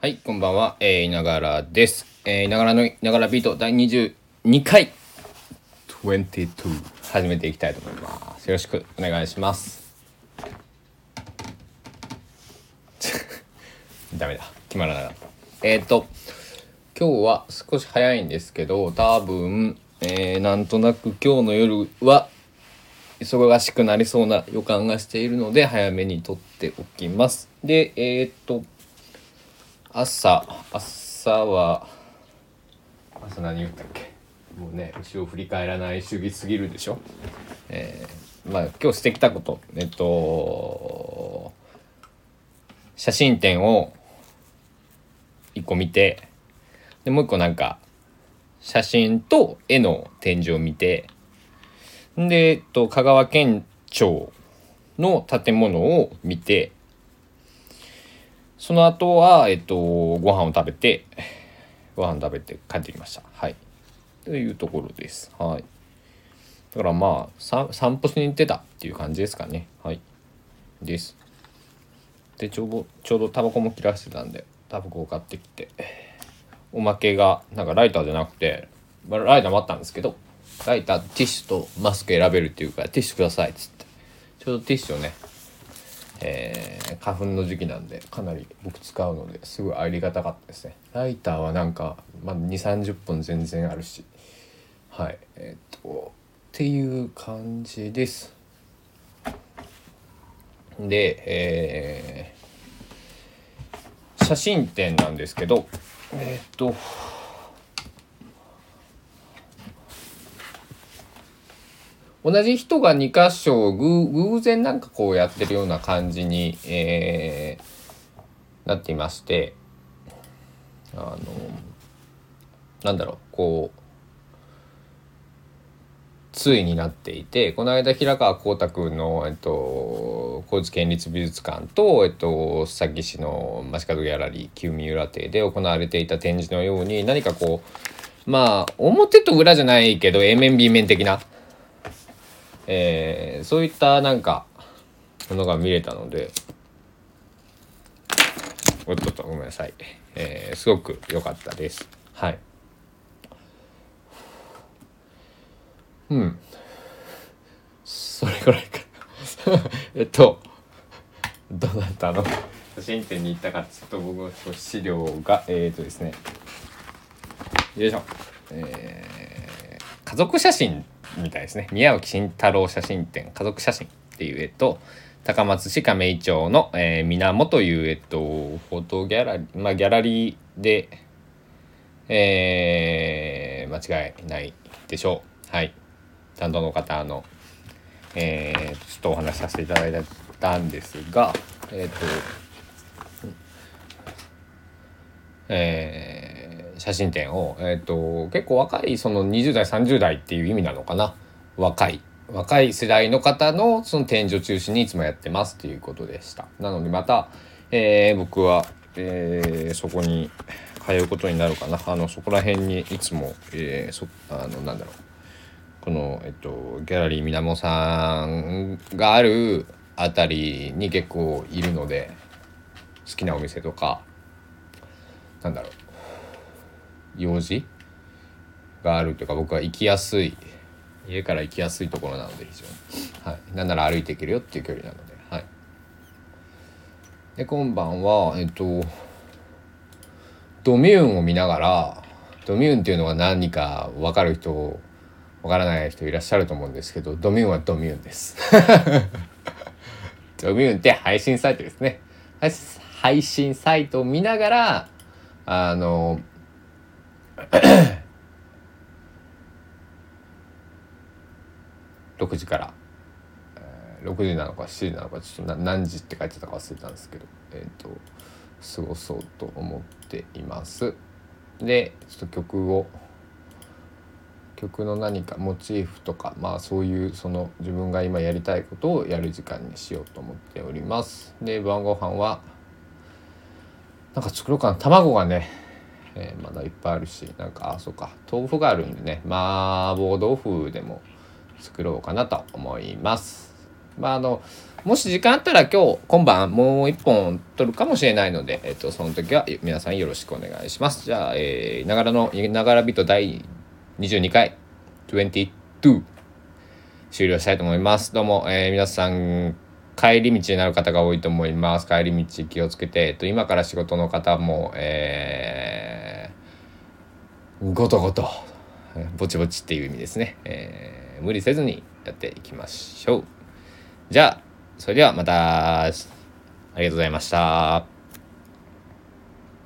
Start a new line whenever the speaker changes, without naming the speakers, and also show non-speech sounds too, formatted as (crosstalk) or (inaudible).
はい、こんばんは、えー、いながらです。えー、いながらのいながらビート第22回22始めていきたいと思います。よろしくお願いします。(laughs) ダメだ、決まらなかった。えっ、ー、と、今日は少し早いんですけど、多分、えー、なんとなく今日の夜は忙しくなりそうな予感がしているので早めに撮っておきます。で、えっ、と、朝朝は朝何言ったっけ？もうね後ろ振り返らない主義すぎるでしょ？えー、まあ今日してきたこと。えっと写真展を一個見てでもう一個なんか写真と絵の展示を見てで、えっと、香川県庁の建物を見てその後は、えっと、ご飯を食べて、ご飯食べて帰ってきました。はい。というところです。はい。だからまあ、さ散歩しに行ってたっていう感じですかね。はい。です。で、ちょうど、ちょうどタバコも切らしてたんで、タバコを買ってきて、おまけが、なんかライターじゃなくて、まあライターもあったんですけど、ライター、ティッシュとマスク選べるっていうから、ティッシュくださいっつって。ちょうどティッシュをね、えー花粉の時期なんでかなり僕使うのですごいありがたかったですね。ライターはなんか、まあ、2 3 0分全然あるし。はい。えっ、とっていう感じです。でえー写真展なんですけどえっ、と同じ人が2箇所偶偶然なんかこうやってるような感じに、えーなっていましてあのなんだろうこう対になっていてこの間平川光太君の、えっと、高知県立美術館と、えっと、須崎市の街角ギャラリー旧三浦邸で行われていた展示のように何かこうまあ表と裏じゃないけど A 面 B 面的なえーそういったなんかものが見れたのでおっとっとごめんなさい、えーすごく良かったです。はい。うん。それぐらいか。(laughs) えっとどなたの？写真展に行ったかちょっと僕の資料がえっ、とですね。よいしょ。えー家族写真みたいですね。宮脇慎太郎写真展家族写真っていうえっと高松市亀井町の、えー、源というえっとフォトギャラリーまあギャラリーでえー間違いないでしょう。はい。担当の方のえー、ちょっとお話しさせていただいたんですがえっ、とえー写真展を、えー、と結構若いその20代30代っていう意味なのかな。若い若い世代の方のその展示を中心にいつもやってますっていうことでした。なのでまた、えー僕は、えーそこに通うことになるかな。あのそこら辺にいつも、えーそあのなんだろう。この、えっと、ギャラリーみなもさんがあるあたりに結構いるので好きなお店とかなんだろう。用事があるというか僕は行きやすい家から行きやすいところなので非常に、はい、なんなら歩いていけるよっていう距離なので。はい。で今晩はえっとドミューンを見ながらドミューンっていうのは何か分かる人分からない人いらっしゃると思うんですけどドミューンはドミューンです。(laughs) ドミューンって配信サイトですね。配信サイトを見ながらあの (coughs) 6時から、えー6時なのか7時なのかちょっと何時って書いてたか忘れたんですけど。えっ、と過ごそうと思っています。でちょっと曲を曲の何かモチーフとかまあそういうその自分が今やりたいことをやる時間にしようと思っております。で晩ご飯はなんか作ろうかな。卵がね、えーまだいっぱいあるしなんかあそうか豆腐があるんでね麻婆豆腐でも作ろうかなと思います。まああのもし時間あったら今日今晩もう一本撮るかもしれないので、えっと、その時は皆さんよろしくお願いします。じゃあえながらのながらビート第22回22終了したいと思います。どうも、えー、皆さん帰り道になる方が多いと思います。帰り道気をつけて、えっと、今から仕事の方もえー、ごとごとぼちぼちっていう意味ですね、えー、無理せずにやっていきましょう。じゃあそれではまたありがとうございました。